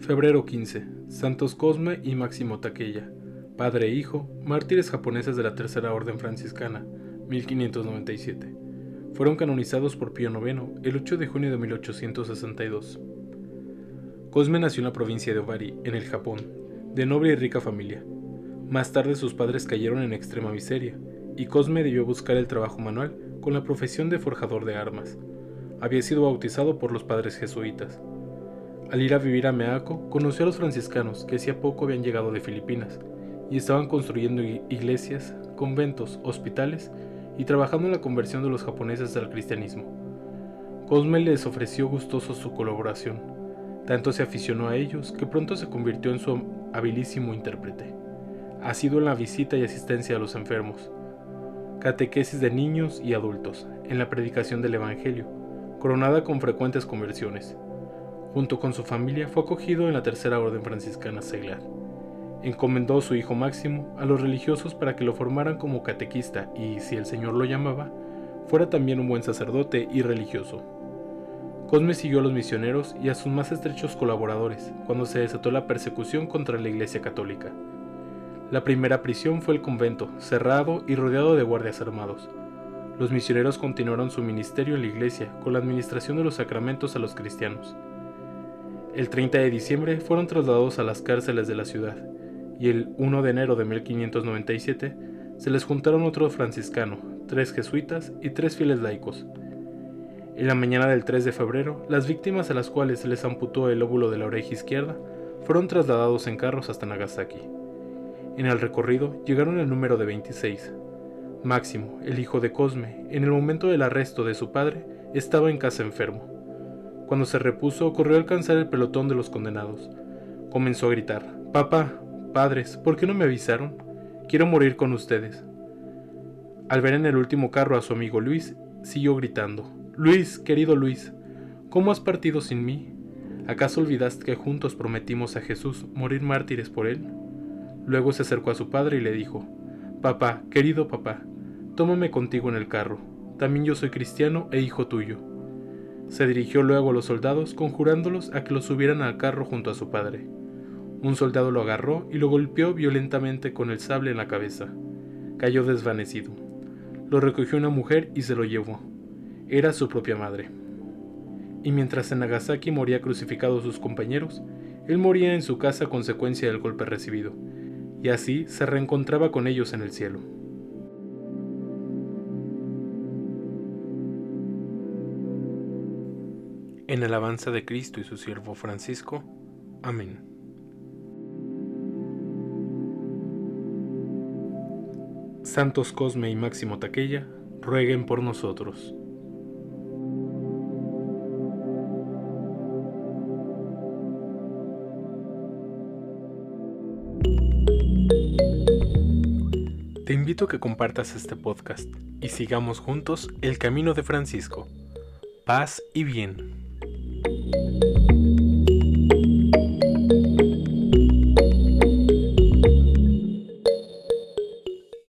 Febrero 15. Santos Cosme y Máximo Taquella, padre e hijo, mártires japoneses de la Tercera Orden Franciscana, 1597. Fueron canonizados por Pío IX el 8 de junio de 1862. Cosme nació en la provincia de Obari, en el Japón, de noble y rica familia. Más tarde sus padres cayeron en extrema miseria, y Cosme debió buscar el trabajo manual con la profesión de forjador de armas. Había sido bautizado por los padres jesuitas. Al ir a vivir a Meaco, conoció a los franciscanos que hacía poco habían llegado de Filipinas y estaban construyendo iglesias, conventos, hospitales y trabajando en la conversión de los japoneses al cristianismo. Cosme les ofreció gustoso su colaboración. Tanto se aficionó a ellos que pronto se convirtió en su habilísimo intérprete. Ha sido en la visita y asistencia a los enfermos, catequesis de niños y adultos, en la predicación del Evangelio, coronada con frecuentes conversiones Junto con su familia fue acogido en la Tercera Orden Franciscana Seglar. Encomendó su hijo Máximo a los religiosos para que lo formaran como catequista y, si el Señor lo llamaba, fuera también un buen sacerdote y religioso. Cosme siguió a los misioneros y a sus más estrechos colaboradores cuando se desató la persecución contra la Iglesia Católica. La primera prisión fue el convento, cerrado y rodeado de guardias armados. Los misioneros continuaron su ministerio en la iglesia con la administración de los sacramentos a los cristianos. El 30 de diciembre fueron trasladados a las cárceles de la ciudad, y el 1 de enero de 1597 se les juntaron otro franciscano, tres jesuitas y tres fieles laicos. En la mañana del 3 de febrero, las víctimas a las cuales se les amputó el óvulo de la oreja izquierda fueron trasladados en carros hasta Nagasaki. En el recorrido llegaron el número de 26. Máximo, el hijo de Cosme, en el momento del arresto de su padre, estaba en casa enfermo. Cuando se repuso, corrió a alcanzar el pelotón de los condenados. Comenzó a gritar, Papá, padres, ¿por qué no me avisaron? Quiero morir con ustedes. Al ver en el último carro a su amigo Luis, siguió gritando, Luis, querido Luis, ¿cómo has partido sin mí? ¿Acaso olvidaste que juntos prometimos a Jesús morir mártires por él? Luego se acercó a su padre y le dijo, Papá, querido papá, tómame contigo en el carro. También yo soy cristiano e hijo tuyo. Se dirigió luego a los soldados, conjurándolos a que lo subieran al carro junto a su padre. Un soldado lo agarró y lo golpeó violentamente con el sable en la cabeza. Cayó desvanecido. Lo recogió una mujer y se lo llevó. Era su propia madre. Y mientras en Nagasaki moría crucificado sus compañeros, él moría en su casa a consecuencia del golpe recibido, y así se reencontraba con ellos en el cielo. En alabanza de Cristo y su siervo Francisco. Amén. Santos Cosme y Máximo Taquella, rueguen por nosotros. Te invito a que compartas este podcast y sigamos juntos el camino de Francisco. Paz y bien. Bye.